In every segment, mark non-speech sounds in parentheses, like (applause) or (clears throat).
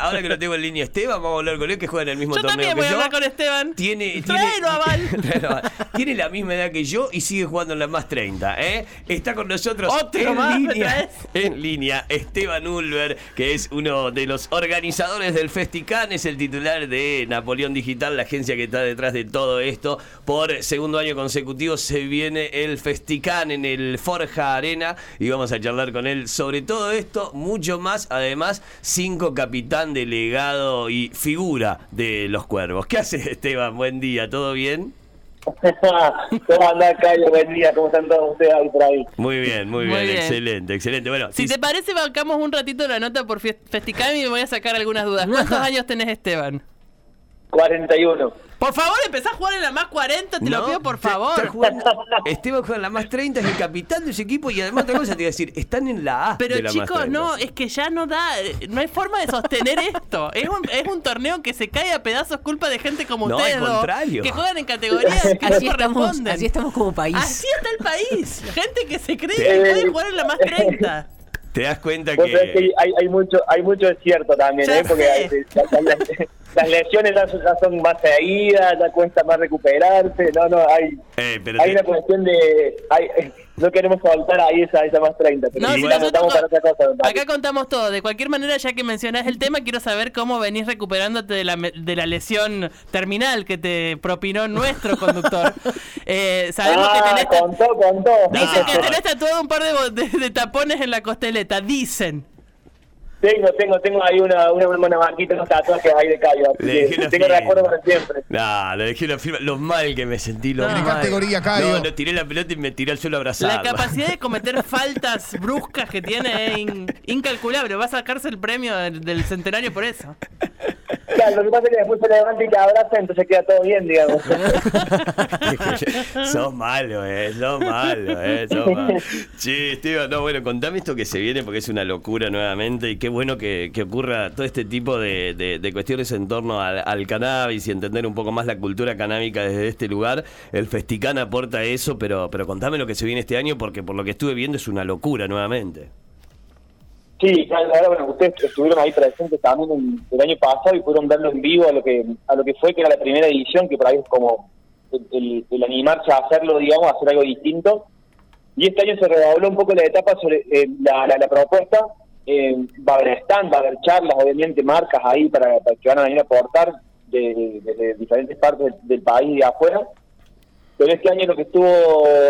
Ahora que lo tengo en línea Esteban, vamos a hablar con él que juega en el mismo Yo torneo también que voy a yo. hablar con Esteban. Tiene, Tráelo (laughs) a Val. Tiene la misma edad que yo y sigue jugando en la más 30. ¿eh? Está con nosotros Otro en, más, ¿me línea, en línea Esteban Ulver, que es uno de los organizadores del Festican, es el titular de Napoleón Digital, la agencia que está detrás de todo esto. Por segundo año consecutivo se viene el Festican en el Forja Arena y vamos a charlar con él sobre todo esto, mucho más. Además, cinco delegado y figura de los cuervos. ¿Qué haces, Esteban? Buen día, ¿todo bien? ¿Cómo andás, Cayo? Buen día, ¿cómo están todos ustedes ahí por ahí? Muy bien, muy, Muy bien, bien. excelente, excelente. Bueno, Si te parece, bancamos un ratito la nota por Fe- Festicam y me voy a sacar algunas dudas. (laughs) ¿Cuántos años tenés, Esteban? 41. Por favor, empezá a jugar en la más 40, te lo No, pido por favor. está jugando- Esteban juega en la más 30, es el capitán de ese equipo y además otra cosa te iba a decir, están en la A. Pero de la más chicos, 30. no, es que ya no da, no hay forma de sostener esto. Es un, es un torneo que se cae a pedazos culpa de gente como No, ustedes al dos, contrario. que juegan en categorías que Así no estamos, así estamos como país. Así está el país. Gente que se cree Sí. que puede jugar en la más 30. Te das cuenta que que... hay, hay mucho hay mucho desierto también, ¿eh? Porque hay- las, las- las lesiones ya, son- ya son más seguidas, ya cuesta más recuperarse. No, no, hay, Eh, pero hay te- una cuestión de. Hay, no queremos soltar ahí esa, esa más 30. Pero No, si nosotros para otra cosa. acá contamos todo. De cualquier manera, ya que mencionás el tema, quiero saber cómo venís recuperándote de la, de la lesión terminal que te propinó nuestro (laughs) conductor. Eh, sabemos que Ah, tenés, contó, contó. dicen que No. (laughs) tenés tatuado un par de, de- de tapones en la costeleta. Dicen. Tengo, tengo, tengo ahí una, una, una marquita, unos tatuajes ahí de así Le dejé la tengo firma. recuerdo para siempre. No, lo dejé en la firma. Lo mal que me sentí, lo No. mal. ¿Qué categoría, Caio? No, no, tiré la pelota y me tiré al suelo abrazado. La capacidad de (laughs) cometer faltas bruscas que tiene es in- incalculable. Va a sacarse el premio del, del centenario por eso. Lo que pasa es que después se levanta y te abraza, entonces queda todo bien, digamos. (laughs) sos malo, eh, sos malo, eh, sos malo. Che, Esteban, no, bueno, contame esto que se viene porque es una locura nuevamente y qué bueno que, que ocurra todo este tipo de, de- de cuestiones en torno al, al cannabis y entender un poco más la cultura canábica desde este lugar. El Festicán aporta eso, pero, pero contame lo que se viene este año porque por lo que estuve viendo es una locura nuevamente. Sí, claro, bueno, ustedes estuvieron ahí presentes también el año pasado y pudieron verlo en vivo a lo que a lo que fue, que era la primera edición, que por ahí es como el, el- el animarse a hacerlo, digamos, a hacer algo distinto. Y este año se redobló un poco la etapa sobre eh, la, la- propuesta. Eh, va a haber stand, va a haber charlas, obviamente marcas ahí para, que van a venir a aportar de, de- diferentes partes del país y de afuera. Pero este año lo que estuvo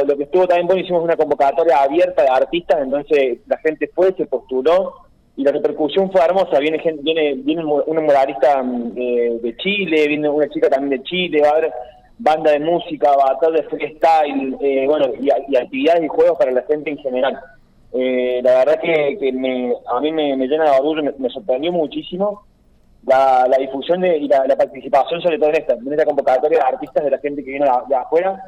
lo que estuvo también bueno, hicimos una convocatoria abierta de artistas, entonces la gente fue, se postuló y la repercusión fue hermosa. Viene gente, viene, viene un- muralista mm, de, Chile, viene una chica también de Chile, va a haber banda de música, va a haber de freestyle, eh, bueno, y, actividades y juegos para la gente en general. Eh, la verdad que, me, a mí me, llena de orgullo, me sorprendió muchísimo la, la difusión de, y la, la participación, sobre todo en esta, en esta convocatoria de artistas de la gente que viene de, de afuera,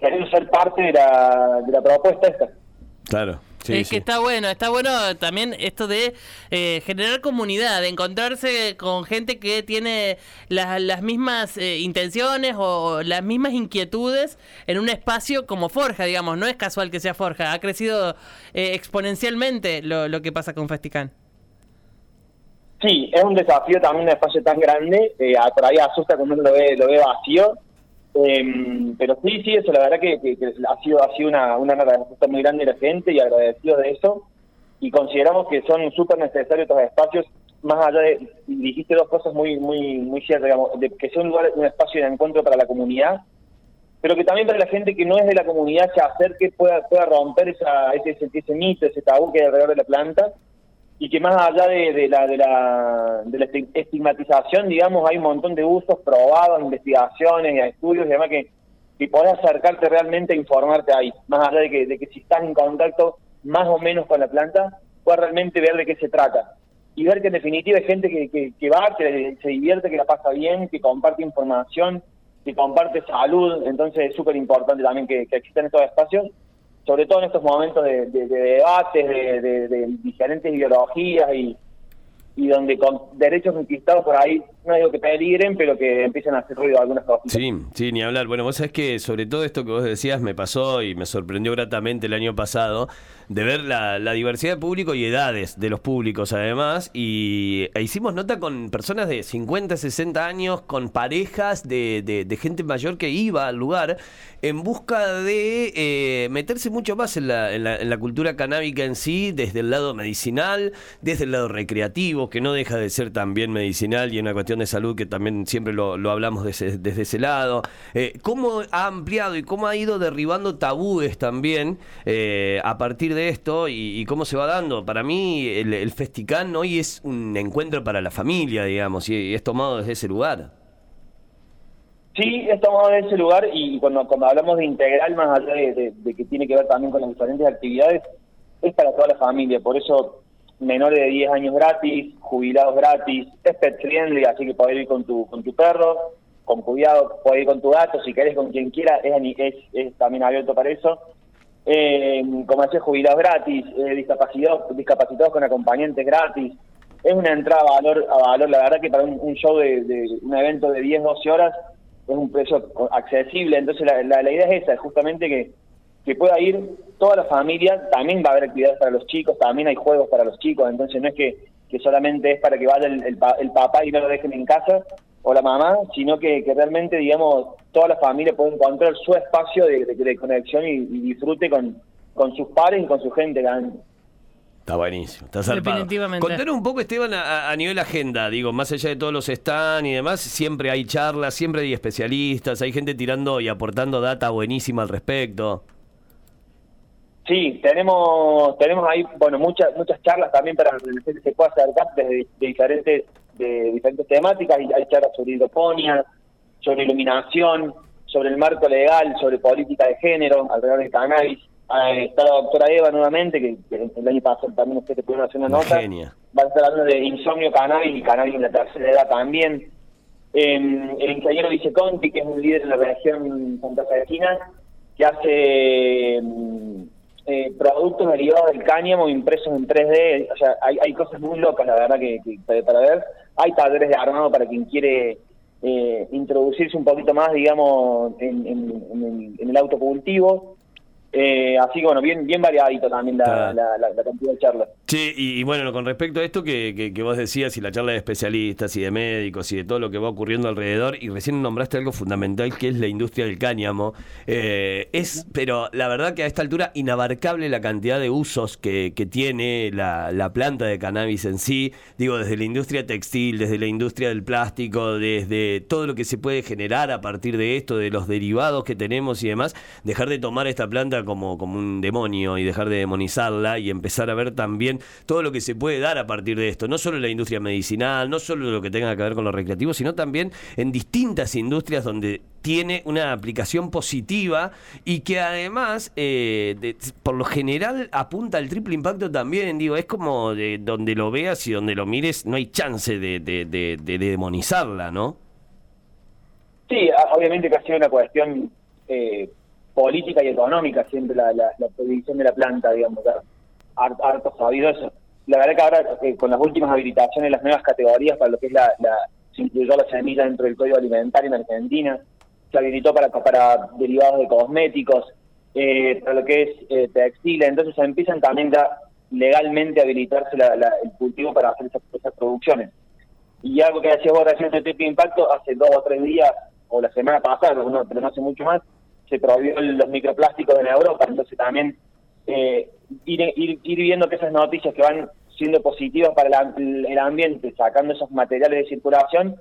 queriendo ser parte de la, de la propuesta esta. Claro. Sí, es que está bueno, está bueno también esto de eh, generar comunidad, de encontrarse con gente que tiene las, las mismas eh, intenciones o las mismas inquietudes en un espacio como Forja, digamos. No es casual que sea Forja, ha crecido eh, exponencialmente lo, lo que pasa con Festicán. Sí, es un desafío también un espacio tan grande, eh, a- por ahí asusta cuando uno lo ve, lo ve vacío, eh, pero sí, sí, eso la verdad que, ha sido, ha sido una, una respuesta muy grande de la gente y agradecido de eso, y consideramos que son súper necesarios estos espacios, más allá de, dijiste dos cosas muy muy muy ciertas, digamos, de que sea un lugar, un espacio de encuentro para la comunidad, pero que también para la gente que no es de la comunidad se acerque, pueda, pueda romper esa, ese, ese, ese mito, ese tabú que hay alrededor de la planta, y que más allá de, la, de, la, de la esti- estigmatización, digamos, hay un montón de usos probados, investigaciones estudios y demás que, que podés acercarte realmente a informarte ahí, más allá de que, de que si estás en contacto más o menos con la planta, puedas realmente ver de qué se trata. Y ver que en definitiva hay gente que, que, que va, que se divierte, que la pasa bien, que comparte información, que comparte salud, entonces es súper importante también que, que existan estos espacios sobre todo en estos momentos de, de- de debates, de, de- de diferentes ideologías y, y donde con derechos conquistados por ahí no digo que peligren, pero que empiecen a hacer ruido algunas cosas. Sí, sí, ni hablar. Bueno, vos sabés que sobre todo esto que vos decías me pasó y me sorprendió gratamente el año pasado de ver la, diversidad de público y edades de los públicos además y e hicimos nota con personas de 50, 60 años, con parejas de, de, gente mayor que iba al lugar en busca de eh, meterse mucho más en la, en, la, en la cultura canábica en sí, desde el lado medicinal, desde el lado recreativo, que no deja de ser también medicinal y una cuestión de salud que también siempre lo, hablamos desde, ese lado. Eh, ¿Cómo ha ampliado y cómo ha ido derribando tabúes también eh, a partir de esto y, cómo se va dando? Para mí el, el Festicán hoy es un encuentro para la familia, digamos, y, es tomado desde ese lugar. Sí, es tomado desde ese lugar y cuando, cuando hablamos de integral, más allá de que tiene que ver también con las diferentes actividades, es para toda la familia. Por eso menores de 10 años gratis, jubilados gratis, es pet friendly, así que podés ir con tu, con tu perro, con cuidado, podés ir con tu gato, si querés con quien quiera, es, es, también abierto para eso. Eh, como decía, jubilados gratis, eh, discapacitados, discapacitados con acompañantes gratis. Es una entrada a valor, a valor la verdad que para un, show de, un evento de 10, 12 horas es un precio accesible, entonces la, la, la idea es esa, justamente que que pueda ir toda la familia, también va a haber actividades para los chicos, también hay juegos para los chicos, entonces no es que, que solamente es para que vaya el, el, papá y no lo dejen en casa o la mamá, sino que, que realmente, digamos, toda la familia puede encontrar su espacio de, de, conexión y, disfrute con, con sus pares y con su gente. Está buenísimo, está zarpado. Definitivamente. Contanos un poco, Esteban, a, a, nivel agenda, digo, más allá de todos los stands y demás, siempre hay charlas, siempre hay especialistas, hay gente tirando y aportando data buenísima al respecto. Sí, tenemos tenemos ahí bueno muchas muchas charlas también para que la gente se pueda acercar desde de diferentes de diferentes temáticas y hay charlas sobre hidroponía, sobre iluminación, sobre el marco legal, sobre política de género alrededor del cannabis. Está la doctora Eva nuevamente, que, el año pasado también usted te pudieron hacer una nota. Va a estar hablando de insomnio cannabis y cannabis en la tercera edad también. el ingeniero Viceconti, que es un líder en la región Santa Fe que hace eh, productos derivados del cáñamo impresos en 3D, o sea, hay, hay cosas muy locas, la verdad, que, para ver. Hay talleres de armado para quien quiere eh, introducirse un poquito más, digamos, en, en, en el autocultivo. Eh, así que bueno, bien, bien variadito también la, la, la, cantidad de charlas. Sí, y, bueno, con respecto a esto que, que, vos decías, y la charla de especialistas y de médicos y de todo lo que va ocurriendo alrededor, y recién nombraste algo fundamental que es la industria del cáñamo, eh, es, pero la verdad que a esta altura inabarcable la cantidad de usos que, que tiene la, la planta de cannabis en sí, digo, desde la industria textil, desde la industria del plástico, desde todo lo que se puede generar a partir de esto, de los derivados que tenemos y demás, dejar de tomar esta planta como, como un demonio y dejar de demonizarla y empezar a ver también todo lo que se puede dar a partir de esto. No solo en la industria medicinal, no solo lo que tenga que ver con lo recreativo, sino también en distintas industrias donde tiene una aplicación positiva y que además, eh, por lo general, apunta al triple impacto también. Digo, es como de donde lo veas y donde lo mires, no hay chance de, de demonizarla, ¿no? Sí, obviamente que ha sido una cuestión eh, política y económica siempre la, la, la prohibición de la planta, digamos, harto sabido eso. La verdad que ahora eh, con las últimas habilitaciones, las nuevas categorías para lo que es la, la se incluyó la semilla dentro del código alimentario en Argentina, se habilitó para, para derivados de cosméticos, eh, para lo que es eh, textil, entonces empiezan también ya legalmente a habilitarse el cultivo para hacer esas, producciones. Y algo que hacía vos recién de impacto, hace dos o tres días, o la semana pasada, pero no hace mucho más, se prohibió los microplásticos en Europa, entonces también eh, ir, ir, viendo que esas noticias que van siendo positivas para el, ambiente, sacando esos materiales de circulación,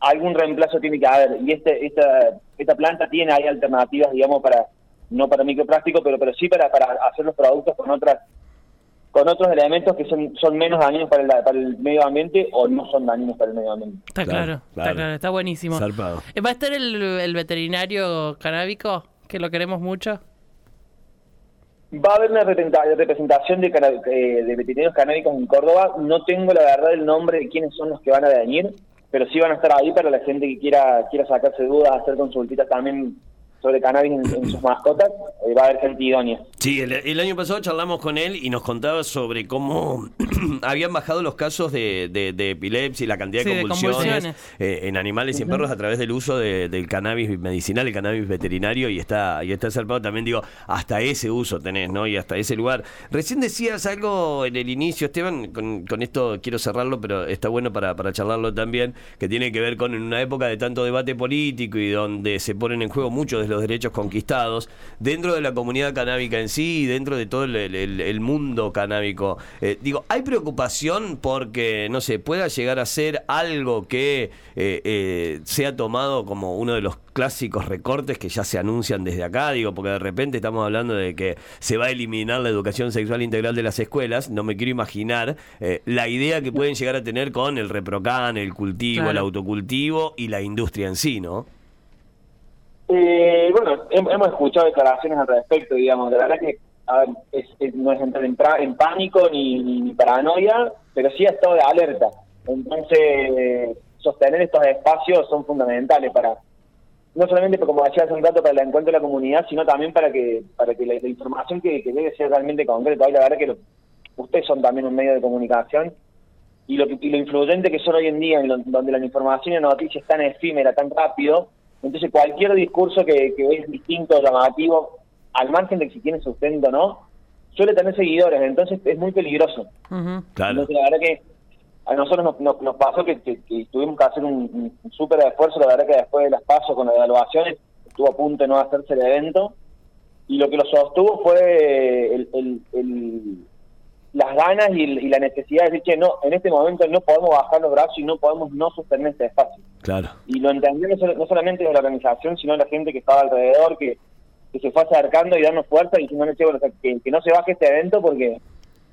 algún reemplazo tiene que haber. Y este, esta, esta planta tiene ahí alternativas, digamos, para no para microplástico, pero pero sí para, para hacer los productos con otras con otros elementos que son, son menos dañinos para el, para el medio ambiente o no son dañinos para el medio ambiente. Está claro, está claro, está buenísimo. Eh, ¿Va a estar el, el veterinario canábico, que lo queremos mucho? Va a haber una representación de, eh, de veterinarios canábicos en Córdoba. No tengo la verdad el nombre de quiénes son los que van a venir, pero sí van a estar ahí para la gente que quiera quiera sacarse dudas, hacer consultitas también sobre cannabis en, sus mascotas. Eh, va a haber gente idónea. Sí, el, año pasado charlamos con él y nos contaba sobre cómo (clears throat) habían bajado los casos de, de, epilepsia y la cantidad de convulsiones, eh, en animales y en perros a través del uso del cannabis medicinal, el cannabis veterinario y está y está salvado también digo hasta ese uso tenés, ¿no? Y hasta ese lugar. Recién decías algo en el inicio, Esteban, con, con esto quiero cerrarlo, pero está bueno para, para charlarlo también, que tiene que ver con en una época de tanto debate político y donde se ponen en juego muchos los derechos conquistados dentro de la comunidad canábica en sí dentro de todo el, mundo canábico. Eh, digo, ¿hay preocupación porque, no sé, pueda llegar a ser algo que eh, eh, sea tomado como uno de los clásicos recortes que ya se anuncian desde acá? Digo, porque de repente estamos hablando de que se va a eliminar la educación sexual integral de las escuelas. No me quiero imaginar la idea que pueden llegar a tener con el reprocan, el cultivo, el autocultivo y la industria en sí, ¿no? Eh, bueno, hemos escuchado declaraciones al respecto, digamos. La verdad que no es entrar en, pánico ni, paranoia, pero sí ha estado de alerta. Entonces, sostener estos espacios son fundamentales para, no solamente, como decía hace un rato, para el encuentro de la comunidad, sino también para que para que la, información que, que llegue sea realmente concreta. Hoy la verdad que ustedes son también un medio de comunicación y lo, y lo influyente que son hoy en día, en donde la información y la noticia es tan efímera, tan rápido, entonces cualquier discurso que, es distinto, llamativo, al margen de si tiene sustento o no, suele tener seguidores, entonces es muy peligroso. Entonces la verdad que a nosotros nos, pasó que, tuvimos que hacer un, súper esfuerzo, la verdad que después de las pasos con las evaluaciones estuvo a punto de no hacerse el evento, y lo que lo sostuvo fue el, las ganas y, la necesidad de decir, que no, en este momento no podemos bajar los brazos y no podemos no sostener este espacio. Claro. Y lo entendió no, solamente de la organización, sino la gente que estaba alrededor, que, que se fue acercando y dando fuerza y diciendo, que, que no se baje este evento porque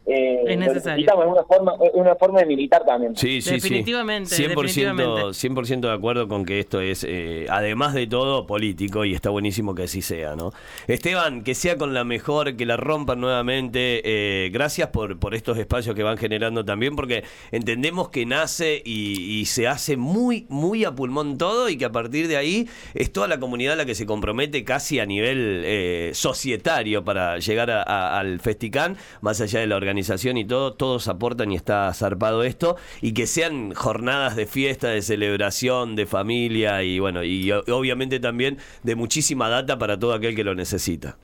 eh, es necesario. Es una forma, una forma de militar también. Sí, sí, definitivamente, sí. 100%, 100 de acuerdo con que esto es, eh, además de todo, político y está buenísimo que así sea, ¿no? Esteban, que sea con la mejor, que la rompan nuevamente. Eh, gracias por, por estos espacios que van generando también, porque entendemos que nace y, se hace muy, muy a pulmón todo y que a partir de ahí es toda la comunidad la que se compromete casi a nivel societario para llegar al Festicán, más allá de la organización organización y todo, todos aportan y está zarpado esto, y que sean jornadas de fiesta, de celebración, de familia y bueno, y obviamente también de muchísima data para todo aquel que lo necesita.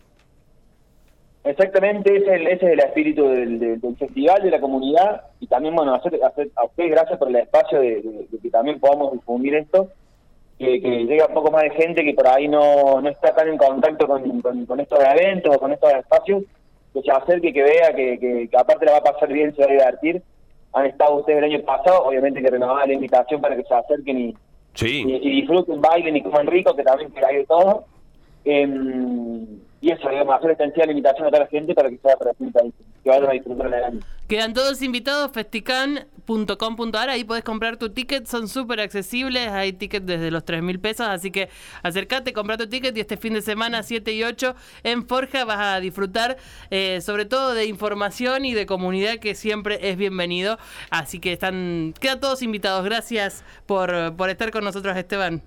Exactamente, ese es el, ese es el espíritu del, festival, de la comunidad, y también, bueno, hacer, a ustedes gracias por el espacio de, que también podamos difundir esto, que, que, llegue un poco más de gente que por ahí no, no está tan en contacto con, con estos eventos o con estos espacios, que se acerque, que vea, que, que, aparte la va a pasar bien, se va a divertir. Han estado ustedes el año pasado, obviamente que renovaba la invitación para que se acerquen y, y, disfruten, bailen y coman rico, que también que hay de todo. Em, y eso, digamos, hacer extensiva la invitación a toda la gente para que sea ahí, que vayan a disfrutar el año. Quedan todos invitados, festican.com.ar, ahí podés comprar tu ticket, son súper accesibles, hay tickets desde los 3 mil pesos, así que acércate, compra tu ticket y este fin de semana 7 y 8 en Forja vas a disfrutar eh, sobre todo de información y de comunidad que siempre es bienvenido, así que están, quedan todos invitados, gracias por, por estar con nosotros Esteban.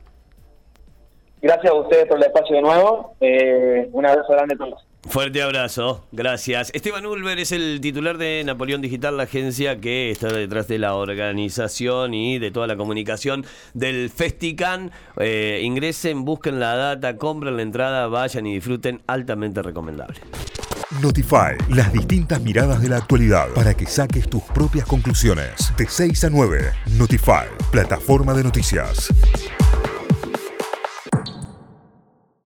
Gracias a ustedes por el espacio de nuevo. Eh, un abrazo grande a todos. Fuerte abrazo, gracias. Esteban Ulver es el titular de Napoleón Digital, la agencia que está detrás de la organización y de toda la comunicación del Festican. Eh, ingresen, busquen la data, compren la entrada, vayan y disfruten, altamente recomendable. Notify, las distintas miradas de la actualidad para que saques tus propias conclusiones. De 6 a 9, Notify, plataforma de noticias.